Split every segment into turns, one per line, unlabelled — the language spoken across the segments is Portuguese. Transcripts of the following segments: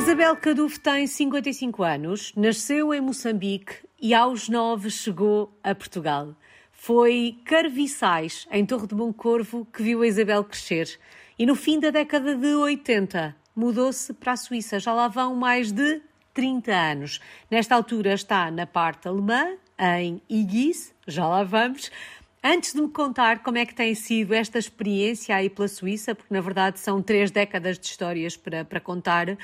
Isabel Caduf tem 55 anos, nasceu em Moçambique e aos 9 chegou a Portugal. Foi Carviçais, em Torre de Moncorvo, que viu a Isabel crescer. E no fim da década de 80 mudou-se para a Suíça. Já lá vão mais de 30 anos. Nesta altura está na parte alemã, em Iguis, já lá vamos. Antes de me contar como é que tem sido esta experiência aí pela Suíça, porque na verdade são três décadas de histórias para, para contar,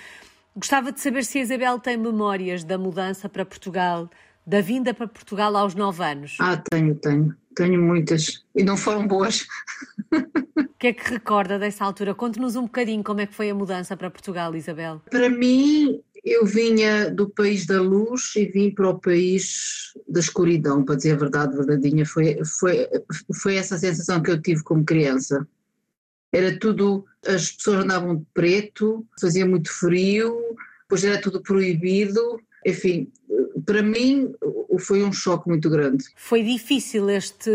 gostava de saber se a Isabel tem memórias da mudança para Portugal, da vinda para Portugal aos nove anos.
Ah, tenho, tenho. Tenho muitas. E não foram boas.
O que é que recorda dessa altura? Conte-nos um bocadinho como é que foi a mudança para Portugal, Isabel.
Para mim, eu vinha do país da luz e vim para o país da escuridão, para dizer a verdade verdadeira. Foi, foi, foi essa sensação que eu tive como criança. Era tudo, as pessoas andavam de preto, fazia muito frio, depois era tudo proibido. Enfim, para mim foi um choque muito grande.
Foi difícil este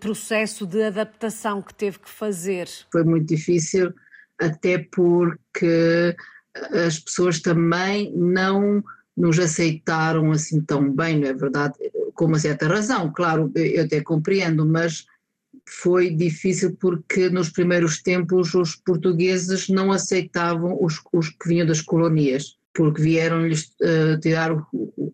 processo de adaptação que teve que fazer?
Foi muito difícil, até porque as pessoas também não nos aceitaram assim tão bem, não é verdade? Com uma certa razão, claro, eu até compreendo, mas foi difícil porque nos primeiros tempos os portugueses não aceitavam os, os que vinham das colonias, porque vieram-lhes uh, tirar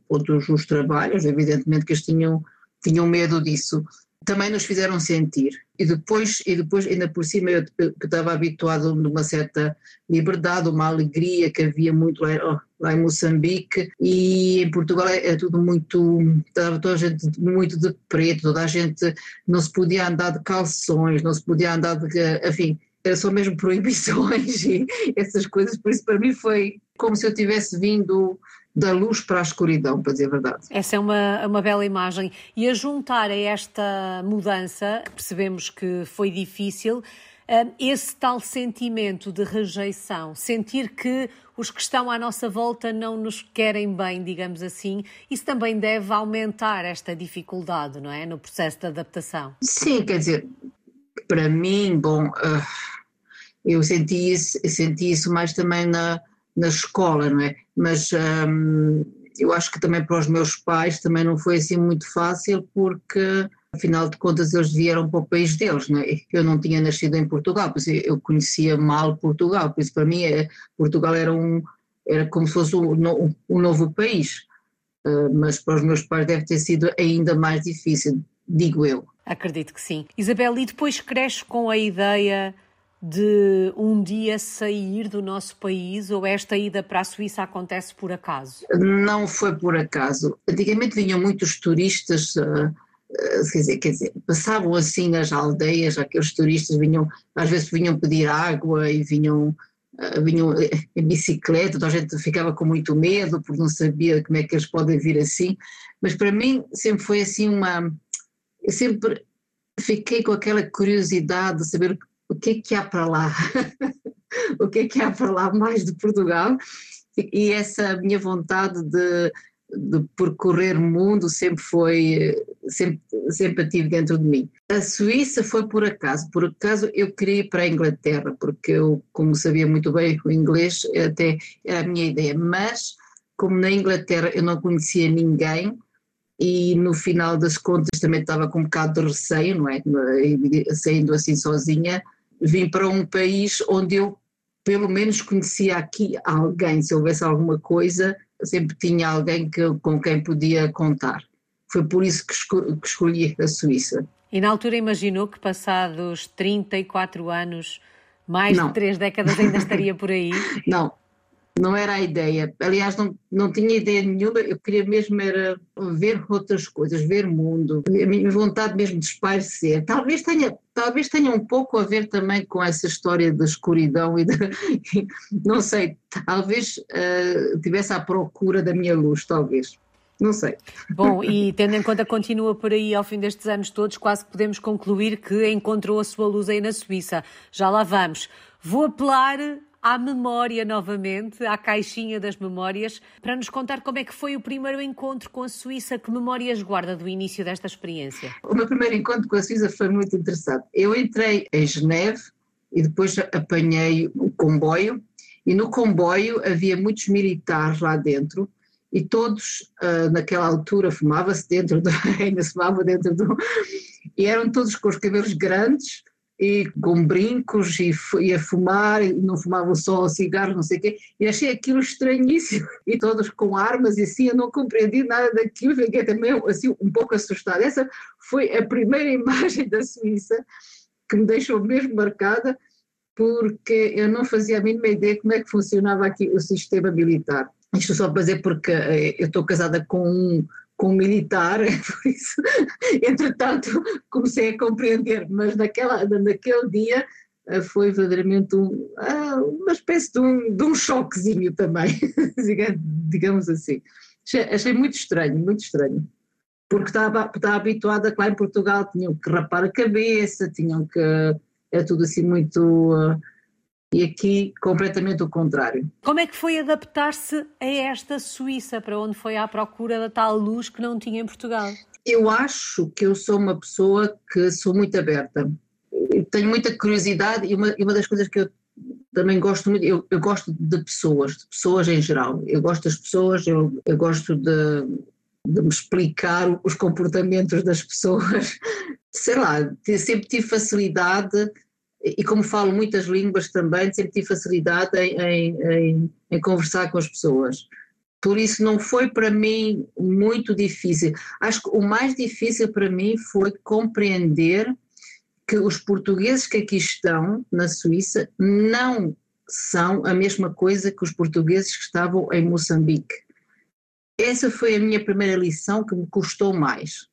outros os trabalhos, evidentemente que eles tinham, tinham medo disso também nos fizeram sentir. E depois, e depois ainda por cima, eu, eu estava habituado a uma certa liberdade, uma alegria que havia muito lá, lá em Moçambique. E em Portugal é, é, tudo muito, estava toda a gente muito de preto, toda a gente não se podia andar de calções, não se podia andar de, enfim, era só mesmo proibições e essas coisas, por isso para mim foi como se eu tivesse vindo da luz para a escuridão, para dizer a verdade.
Essa é uma, uma bela imagem. E a juntar a esta mudança, percebemos que foi difícil, eh, esse tal sentimento de rejeição, sentir que os que estão à nossa volta não nos querem bem, digamos assim, isso também deve aumentar esta dificuldade, não é? No processo de adaptação.
Sim, quer dizer, para mim, bom, uh, eu senti isso, senti isso mais também na na escola, não é? Mas hum, eu acho que também para os meus pais também não foi assim muito fácil porque afinal de contas eles vieram para o país deles, não é? Eu não tinha nascido em Portugal, por isso eu conhecia mal Portugal, por isso para mim é, Portugal era um era como se fosse um, um novo país, uh, mas para os meus pais deve ter sido ainda mais difícil, digo eu.
Acredito que sim. Isabel, e depois cresce com a ideia de um dia sair do nosso país ou esta ida para a Suíça acontece por acaso?
Não foi por acaso. Antigamente vinham muitos turistas, uh, quer, dizer, quer dizer, passavam assim nas aldeias, aqueles turistas vinham, às vezes vinham pedir água e vinham, uh, vinham em bicicleta, então a gente ficava com muito medo porque não sabia como é que eles podem vir assim, mas para mim sempre foi assim uma. Eu sempre fiquei com aquela curiosidade de saber o que é que há para lá, o que é que há para lá mais de Portugal e essa minha vontade de, de percorrer o mundo sempre foi, sempre, sempre tive dentro de mim. A Suíça foi por acaso, por acaso eu queria ir para a Inglaterra, porque eu, como sabia muito bem o inglês, até era a minha ideia, mas como na Inglaterra eu não conhecia ninguém, e no final das contas também estava com um bocado de receio, não é? Saindo assim sozinha, vim para um país onde eu pelo menos conhecia aqui alguém, se houvesse alguma coisa, sempre tinha alguém que, com quem podia contar. Foi por isso que, esco que escolhi a Suíça.
E na altura imaginou que passados 34 anos, mais não. de três décadas ainda estaria por aí?
Não, não era a ideia. Aliás, não, não tinha ideia nenhuma, eu queria mesmo era ver outras coisas, ver o mundo, a minha vontade mesmo de espairecer. Talvez tenha, talvez tenha um pouco a ver também com essa história da escuridão e, de, não sei, talvez uh, tivesse à procura da minha luz, talvez. Não sei.
Bom, e tendo em conta que continua por aí ao fim destes anos todos, quase que podemos concluir que encontrou a sua luz aí na Suíça. Já lá vamos. Vou apelar à memória novamente, à caixinha das memórias, para nos contar como é que foi o primeiro encontro com a Suíça, que memórias guarda do início desta experiência?
O meu primeiro encontro com a Suíça foi muito interessante. Eu entrei em Geneve e depois apanhei o comboio E no comboio havia muitos militares lá dentro e todos, uh, naquela altura, fumava-se dentro, do, ainda se fumava dentro do. E eram todos com os cabelos grandes e com brincos e, e a fumar, e não fumavam só cigarros, não sei o quê, e achei aquilo estranhíssimo, e todos com armas e assim, eu não compreendi nada daquilo, fiquei também assim um pouco assustada. Essa foi a primeira imagem da Suíça que me deixou mesmo marcada, porque eu não fazia a mínima ideia como é que funcionava aqui o sistema militar. Isto só para dizer porque eh, eu estou casada com um, com militar, por isso, entretanto, comecei a compreender, mas naquela, naquele dia eh, foi verdadeiramente um, ah, uma espécie de um, de um choquezinho também, digamos assim. Achei, muito estranho, muito estranho. Porque estava, estava habituada que lá em Portugal tinham que rapar a cabeça, tinham que. É tudo assim muito. Uh, e aqui completamente o contrário.
Como é que foi adaptar-se a esta Suíça, para onde foi à procura da tal luz que não tinha em Portugal?
Eu acho que eu sou uma pessoa que sou muito aberta. tenho muita curiosidade e uma, e uma das coisas que eu também gosto muito, eu, eu, gosto de pessoas, de pessoas em geral. Eu gosto das pessoas, eu, eu gosto de, de me explicar os comportamentos das pessoas. Sei lá, sempre tive facilidade e como falo muitas línguas também, sempre tive facilidade em, em, em, conversar com as pessoas. Por isso não foi para mim muito difícil. Acho que o mais difícil para mim foi compreender que os portugueses que aqui estão na Suíça não são a mesma coisa que os portugueses que estavam em Moçambique. Essa foi a minha primeira lição que me custou mais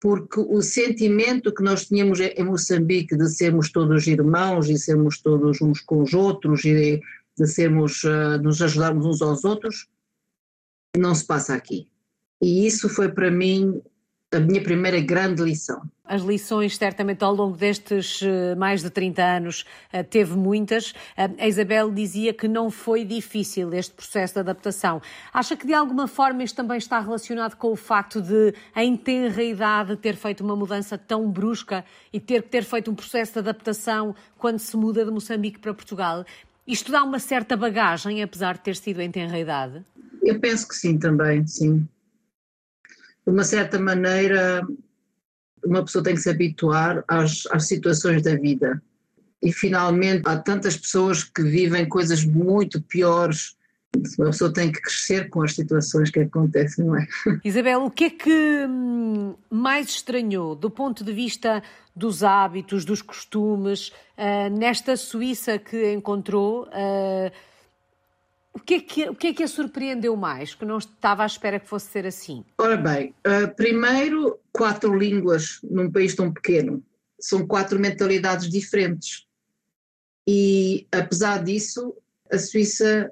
porque o sentimento que nós tínhamos em Moçambique de sermos todos irmãos e sermos todos uns com os outros e de sermos, uh, nos ajudarmos uns aos outros, não se passa aqui. E isso foi para mim a minha primeira grande lição.
As lições, certamente, ao longo destes eh, mais de 30 anos, eh, teve muitas. Eh, a Isabel dizia que não foi difícil este processo de adaptação. Acha que, de alguma forma, isto também está relacionado com o facto de, em tenra idade, ter feito uma mudança tão brusca e ter que ter feito um processo de adaptação quando se muda de Moçambique para Portugal? Isto dá uma certa bagagem, apesar de ter sido em tenra idade?
Eu penso que sim, também, sim de uma certa maneira, uma pessoa tem que se habituar às, às situações da vida. E finalmente há tantas pessoas que vivem coisas muito piores uma pessoa tem que crescer com as situações que acontecem, não é?
Isabel, o que é que hum, mais estranhou do ponto de vista dos hábitos, dos costumes, uh, nesta Suíça que encontrou? O que, é que, o que é que a surpreendeu mais, que não estava à espera que fosse ser assim?
Ora bem, uh, primeiro, quatro línguas num país tão pequeno. São quatro mentalidades diferentes. E, apesar disso, a Suíça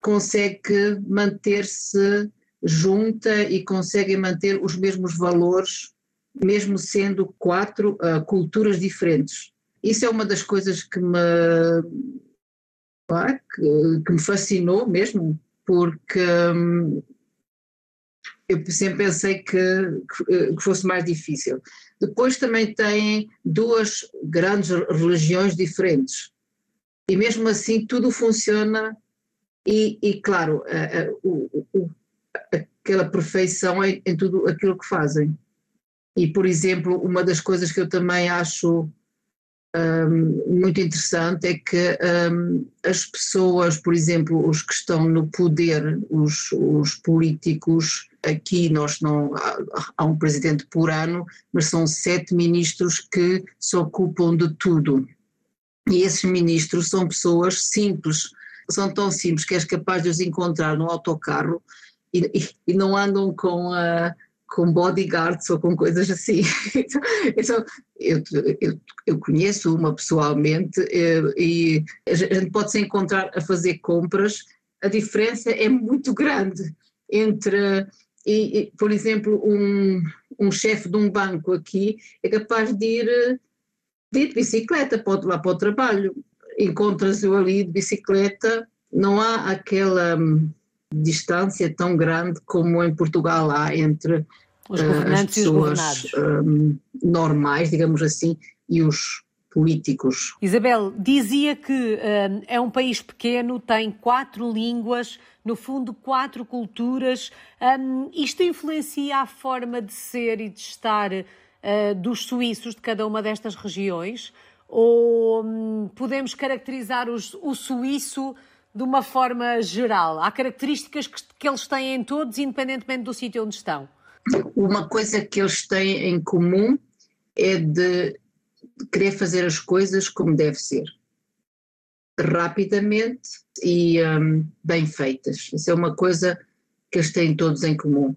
consegue manter-se junta e consegue manter os mesmos valores, mesmo sendo quatro uh, culturas diferentes. Isso é uma das coisas que me que, que, me fascinou mesmo, porque hum, eu sempre pensei que, que, fosse mais difícil. Depois também tem duas grandes religiões diferentes, e mesmo assim tudo funciona, e, e claro, a, a, o, aquela perfeição em, em tudo aquilo que fazem. E, por exemplo, uma das coisas que eu também acho muito interessante é que um, as pessoas, por exemplo, os que estão no poder, os, os políticos, aqui nós não há, um presidente por ano, mas são sete ministros que se ocupam de tudo. E esses ministros são pessoas simples, são tão simples que és capaz de os encontrar no autocarro e, e não andam com a com bodyguards ou com coisas assim. Então, eu, eu, eu, conheço uma pessoalmente eh, e a gente pode se encontrar a fazer compras, a diferença é muito grande entre, e, e, por exemplo, um, um chefe de um banco aqui é capaz de ir de, ir de bicicleta para, lá para o trabalho. Encontras-o ali de bicicleta, não há aquela hum, distância tão grande como em Portugal há entre
uh, as pessoas
um, normais, digamos assim, e os políticos.
Isabel, dizia que uh, é um país pequeno, tem quatro línguas, no fundo, quatro culturas. Um, isto influencia a forma de ser e de estar uh, dos suíços de cada uma destas regiões? Ou um, podemos caracterizar os, o suíço de uma forma geral? Há características que, que eles têm em todos, independentemente do sítio onde estão?
Uma coisa que eles têm em comum é de querer fazer as coisas como deve ser, rapidamente e um, bem feitas. Isso é uma coisa que eles têm todos em comum.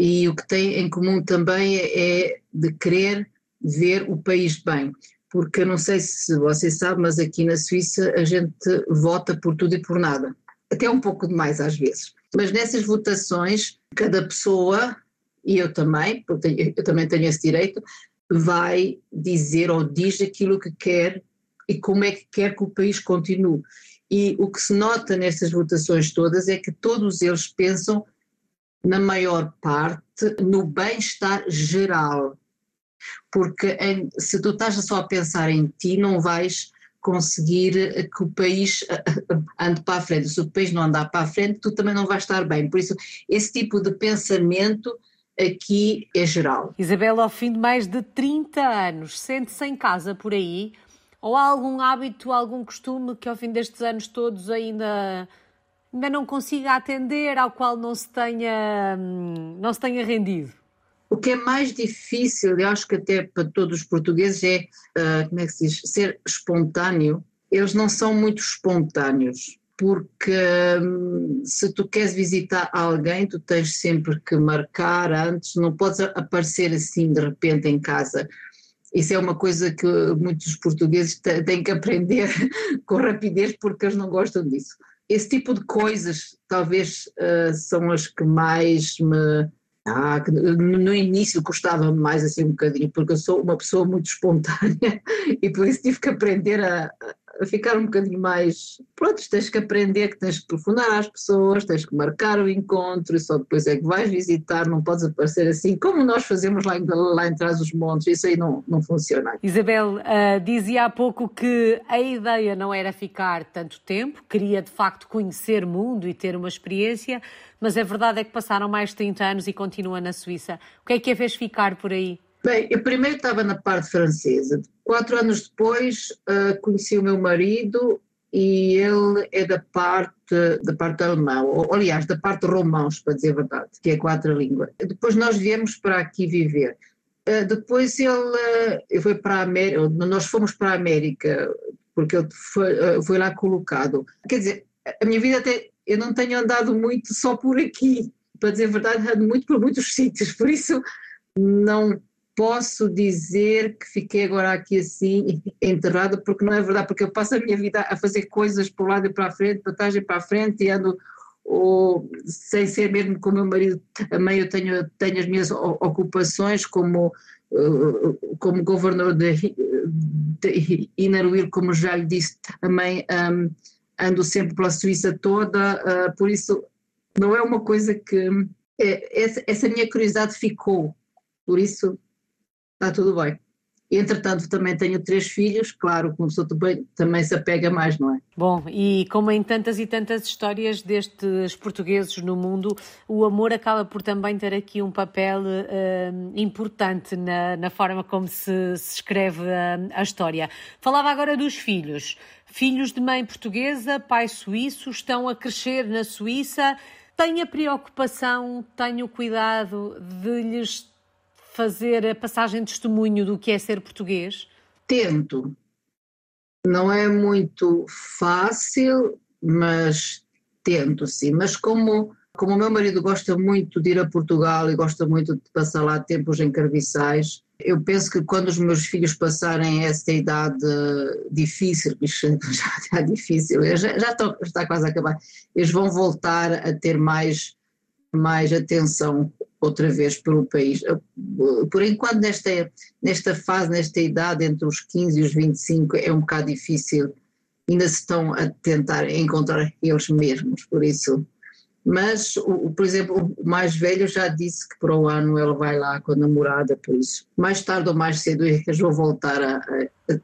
E o que têm em comum também é de querer ver o país bem. Porque eu não sei se você sabe, mas aqui na Suíça a gente vota por tudo e por nada. Até um pouco demais às vezes. Mas nessas votações, cada pessoa, e eu também, porque eu também tenho esse direito, vai dizer ou diz aquilo que quer e como é que quer que o país continue. E o que se nota nestas votações todas é que todos eles pensam, na maior parte, no bem-estar geral. Porque em, se tu estás só a pensar em ti, não vais conseguir que o país ande para a frente. Se o país não andar para a frente, tu também não vais estar bem. Por isso, esse tipo de pensamento aqui é geral.
Isabela, ao fim de mais de 30 anos, sente-se em casa por aí? Ou há algum hábito, algum costume que ao fim destes anos todos ainda, ainda não consiga atender, ao qual não se tenha, hum, não se tenha rendido?
O que é mais difícil, eu acho que até para todos os portugueses, é, uh, como é que se diz, ser espontâneo. Eles não são muito espontâneos porque hum, se tu queres visitar alguém, tu tens sempre que marcar antes, não podes aparecer assim de repente em casa. Isso é uma coisa que muitos portugueses têm que aprender com rapidez porque eles não gostam disso. Esse tipo de coisas talvez uh, são as que mais me. Ah, no início custava mais assim um bocadinho, porque eu sou uma pessoa muito espontânea e por isso tive que aprender a ficar um bocadinho mais. Pronto, tens que aprender que tens que telefonar às pessoas, tens que marcar o encontro e só depois é que vais visitar, não podes aparecer assim, como nós fazemos lá em, lá em trás dos montes, isso aí não, não funciona.
Isabel, uh, dizia há pouco que a ideia não era ficar tanto tempo, queria de facto conhecer mundo e ter uma experiência, mas a verdade é que passaram mais de 30 anos e continua na Suíça. O que é que a fez ficar por aí?
Bem, eu primeiro estava na parte francesa. Quatro anos depois uh, conheci o meu marido e ele é da parte da parte alemã, ou aliás, da parte romãos, para dizer a verdade, que é quatro língua. Depois nós viemos para aqui viver. Uh, depois ele, uh, foi para a América, nós fomos para a América, porque ele foi, uh, foi lá colocado. Quer dizer, a minha vida até, eu não tenho andado muito só por aqui, para dizer a verdade, ando muito por muitos sítios, por isso não posso dizer que fiquei agora aqui assim enterrada, porque não é verdade, porque eu passo a minha vida a fazer coisas para o lado e para a frente, para trás e para a frente, e ando ou sem ser mesmo com o meu marido, também eu tenho, tenho as minhas ocupações como, eh, como governador de, de como já lhe disse, também um, ando sempre pela Suíça toda, uh, por isso não é uma coisa que, é, essa, essa minha curiosidade ficou, por isso está tudo bem. Entretanto, também tenho três filhos, claro, como pessoa também, também se apega mais, não é?
Bom, e como em tantas e tantas histórias destes portugueses no mundo, o amor acaba por também ter aqui um papel uh, importante na, na, forma como se, se escreve a, a história. Falava agora dos filhos. Filhos de mãe portuguesa, pai suíço, estão a crescer na Suíça. Tenho a preocupação, tenho o cuidado de lhes fazer a passagem de testemunho do que é ser português?
Tento. Não é muito fácil, mas tento sim. Mas como, como o meu marido gosta muito de ir a Portugal e gosta muito de passar lá tempos em Carviçais, eu penso que quando os meus filhos passarem essa idade difícil, já está difícil, já, já está, está quase a acabar, eles vão voltar a ter mais, mais atenção outra vez pelo país. Por enquanto, nesta, nesta fase, nesta idade, entre os 15 e os 25, é um bocado difícil, ainda se estão a tentar encontrar eles mesmos, por isso. Mas, o, por exemplo, o mais velho já disse que para o ano ele vai lá com a namorada, por isso. Mais tarde ou mais cedo eles vão voltar a, a,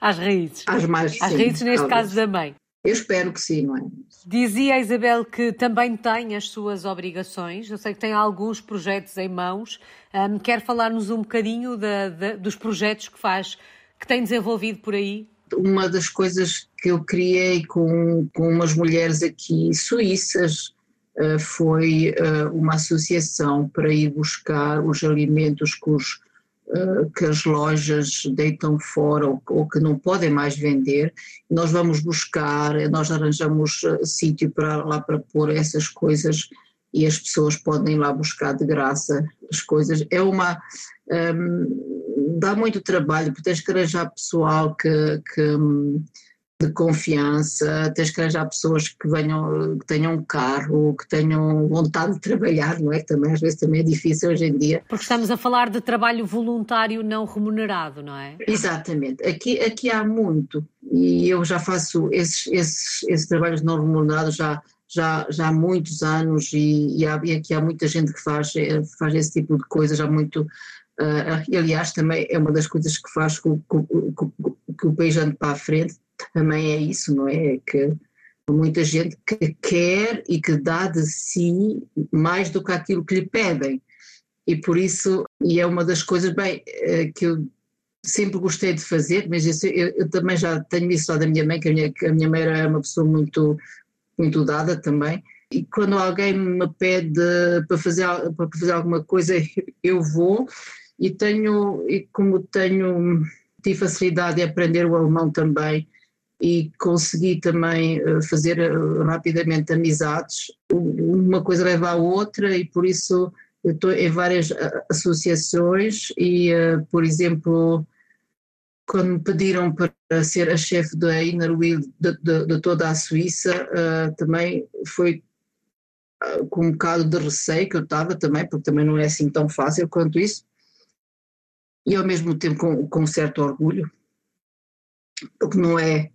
Às raízes.
Às mais,
Às raízes, neste
talvez.
caso da mãe.
Eu espero que sim, não é?
Dizia a Isabel que também tem as suas obrigações. Eu sei que tem alguns projetos em mãos. Um, quer falar-nos um bocadinho da- da- dos projetos que faz, que tem desenvolvido por aí?
Uma das coisas que eu criei com, com umas mulheres aqui suíças eh, foi eh, uma associação para ir buscar os alimentos que, os, que as lojas deitam fora ou, ou que não podem mais vender. Nós vamos buscar, nós arranjamos eh, sítio para lá para pôr essas coisas e as pessoas podem ir lá buscar de graça as coisas. É uma hum, dá muito trabalho, porque tens que arranjar pessoal que, que, hum, de confiança, tens que arranjar pessoas que venham, que tenham um carro, que tenham vontade de trabalhar, não é? Que também às vezes também é difícil hoje em dia.
Porque estamos a falar de trabalho voluntário não remunerado, não é?
Exatamente, aqui, aqui há muito e eu já faço esses, esses, esses trabalhos não remunerados já, já, já há muitos anos e, e, há, e aqui há muita gente que faz, eh, faz esse tipo de coisas há muito, e aliás também é uma das coisas que faz com- que o país ande para a frente, também é isso, não é? É que muita gente que quer e que dá de si mais do que aquilo que lhe pedem. E por isso, e é uma das coisas, bem, eh, que eu sempre gostei de fazer, mas isso, eu, eu também já tenho isso lá da minha mãe, que a minha, que a minha mãe era uma pessoa muito, muito dada também, e quando alguém me pede para fazer, para fazer alguma coisa, eu vou, e tenho, e como tenho, tive facilidade em aprender o alemão também, e consegui também eh, fazer eh, rapidamente amizades, uma coisa leva à outra, e por isso eu estou em várias ah, associações e, por exemplo, quando me pediram para ser a chefe da Inner Wheel de, de- de toda a Suíça, também foi com um bocado de receio que eu estava também, porque também não é assim tão fácil quanto isso, e ao mesmo tempo com, com certo orgulho, porque não é,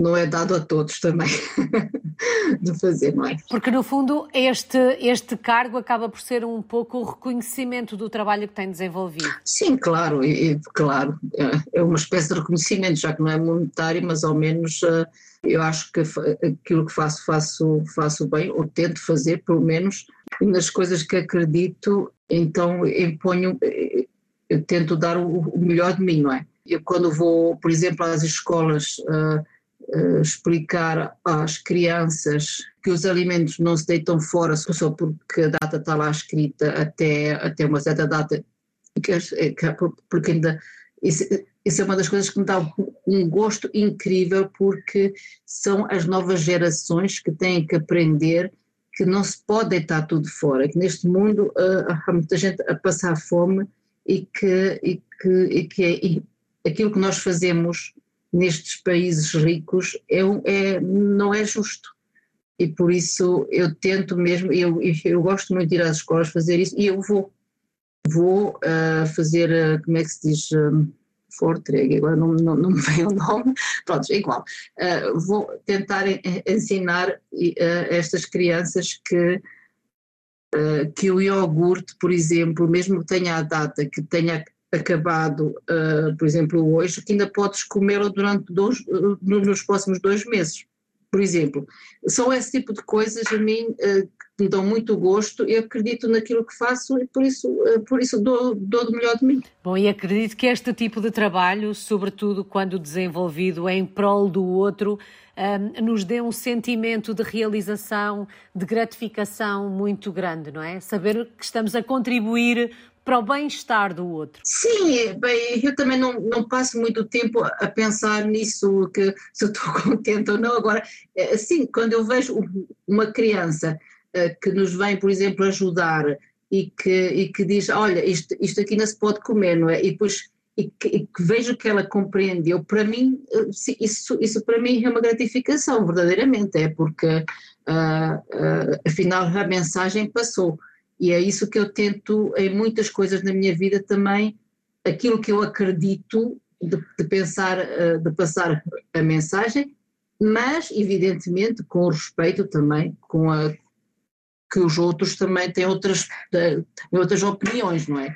não é dado a todos também de fazer, não é?
Porque, no fundo, este, este cargo acaba por ser um pouco o reconhecimento do trabalho que tem desenvolvido.
Sim, claro, e, claro, é- é uma espécie de reconhecimento, já que não é monetário, mas ao menos eh, eu acho que aquilo que faço, faço, faço bem, ou tento fazer, pelo menos, e nas coisas que acredito, então eu ponho, eh, eu tento dar o, melhor de mim, não é? Eu quando vou, por exemplo, às escolas eh, explicar às crianças que os alimentos não se deitam fora só porque a data está lá escrita até, até uma certa data. Que- porque ainda isso, isso é uma das coisas que me dá um- gosto incrível porque são as novas gerações que têm que aprender que não se pode deitar tudo fora, que neste mundo ah, há muita gente a passar fome e que, e que, e que é- e aquilo que nós fazemos nestes países ricos é, é- não é justo. E por isso eu tento mesmo, eu, eu gosto muito de ir às escolas fazer isso e eu vou vou ah, fazer, ah, como é que se diz, um, Fortreg, agora não, não, não me vem o nome, pronto, é igual. Ah, vou tentar en- ensinar ah, estas crianças que, ah, que o iogurte, por exemplo, mesmo que tenha a data, que tenha acabado, ah, por exemplo, hoje, que ainda podes comê-lo durante dois, no- nos próximos dois meses, por exemplo. São esse tipo de coisas a mim ah, que me dão muito gosto, eu acredito naquilo que faço e por isso, por isso dou, dou do melhor de mim.
Bom, e acredito que este tipo de trabalho, sobretudo quando desenvolvido em prol do outro, hum, nos dê um sentimento de realização, de gratificação muito grande, não é? Saber que estamos a contribuir para o bem-estar do outro.
Sim, bem, eu também não, não passo muito tempo a pensar nisso, que se estou contente ou não. Agora, eh, assim, quando eu vejo um- uma criança eh, que nos vem, por exemplo, ajudar e que, e que diz, olha, isto, isto aqui não se pode comer, não é? E depois e que, e que vejo que ela compreendeu, para mim, eh, sim, isso, isso para mim é uma gratificação, verdadeiramente, é porque ah, ah, afinal a mensagem passou. E é isso que eu tento em muitas coisas na minha vida também, aquilo que eu acredito de, de pensar, eh, de passar a mensagem, mas evidentemente com respeito também, com a que os outros também têm outras, têm outras opiniões, não é?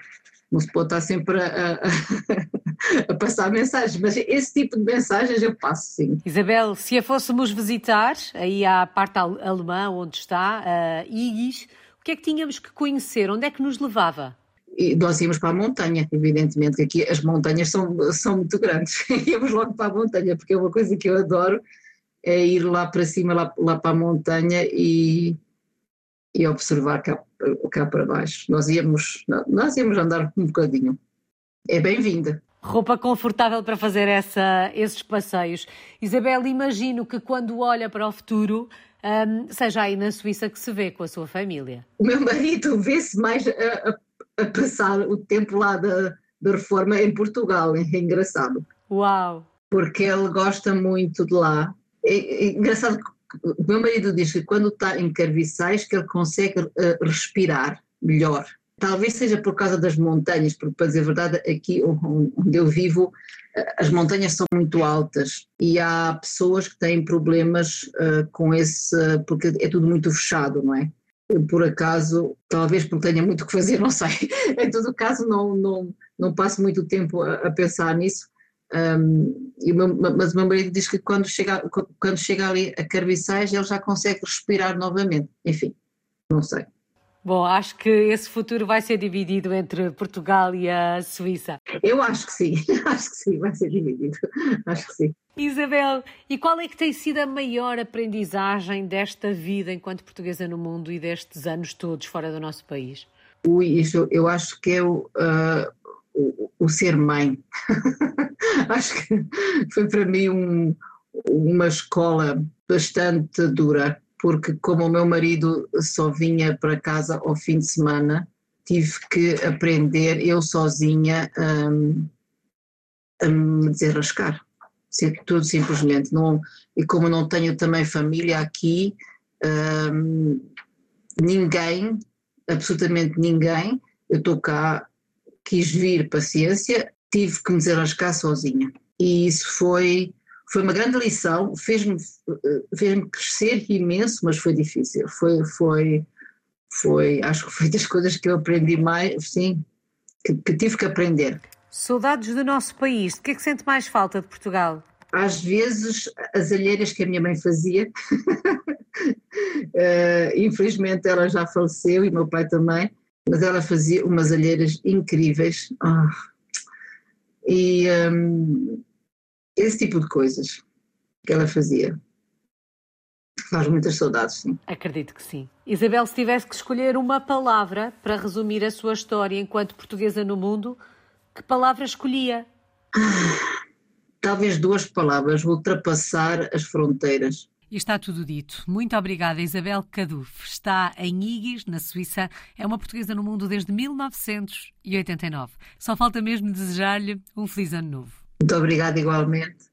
Não se pode estar sempre a, a- a passar mensagens, mas esse tipo de mensagens eu passo sim.
Isabel, se a fôssemos visitar, aí à parte alemã, onde está, uh, Igis, o que é que tínhamos que conhecer? Onde é que nos levava?
E nós íamos para a montanha, evidentemente, que aqui as montanhas são, são muito grandes. íamos logo para a montanha, porque é uma coisa que eu adoro, é ir lá para cima, lá, lá para a montanha e, e observar cá, cá para baixo. Nós íamos, nós íamos andar um bocadinho. É bem-vinda.
Roupa confortável para fazer essa, esses passeios. Isabel, imagino que quando olha para o futuro, um, seja aí na Suíça que se vê com a sua família.
O meu marido vê-se mais a, a a passar o tempo lá da, da reforma em Portugal. É engraçado.
Uau!
Porque ele gosta muito de lá. É, é engraçado que o meu marido diz que quando está em Carviçais que ele consegue uh, respirar melhor. Talvez seja por causa das montanhas, porque para dizer a verdade, aqui onde eu vivo, eh, as montanhas são muito altas e há pessoas que têm problemas uh, com esse, porque é tudo muito fechado, não é? por acaso, talvez porque tenha muito que fazer, não sei. em todo caso, não, não, não passo muito tempo a, a pensar nisso. Um, meu, mas o meu marido diz que quando chega, quando chega ali a Carviçais ele já consegue respirar novamente. Enfim, não sei.
Bom, acho que esse futuro vai ser dividido entre Portugal e a Suíça.
Eu acho que sim, acho que sim, vai ser dividido. Acho que sim.
Isabel, e qual é que tem sido a maior aprendizagem desta vida enquanto portuguesa no mundo e destes anos todos fora do nosso país?
Ui, isso eu acho que é o, uh, o, o, ser mãe. acho que foi para mim um, uma escola bastante dura, porque como o meu marido só vinha para casa ao fim de semana, tive que aprender eu sozinha um, a me desenrascar tudo simplesmente. Não, e como não tenho também família aqui, hum, ninguém, absolutamente ninguém, eu estou cá, quis vir paciência, tive que me desenrascar sozinha. E isso foi, foi uma grande lição, fez-me fez crescer imenso, mas foi difícil. Foi, foi, foi, acho que foi das coisas que eu aprendi mais, sim, que, que tive que aprender.
Saudades do nosso país. De que é que sente mais falta de Portugal?
Às vezes, as alheiras que a minha mãe fazia. uh, infelizmente, ela já faleceu e meu pai também, mas ela fazia umas alheiras incríveis. Oh. E um, esse tipo de coisas que ela fazia. Faz muitas saudades, sim.
Acredito que sim. Isabel, se tivesse que escolher uma palavra para resumir a sua história enquanto portuguesa no mundo, que palavra escolhia?
talvez duas palavras: ultrapassar as fronteiras.
E está tudo dito. Muito obrigada, Isabel Caduf. Está em Igis, na Suíça. É uma portuguesa no mundo desde 1989. Só falta mesmo desejar-lhe um feliz ano novo.
Muito obrigada, igualmente.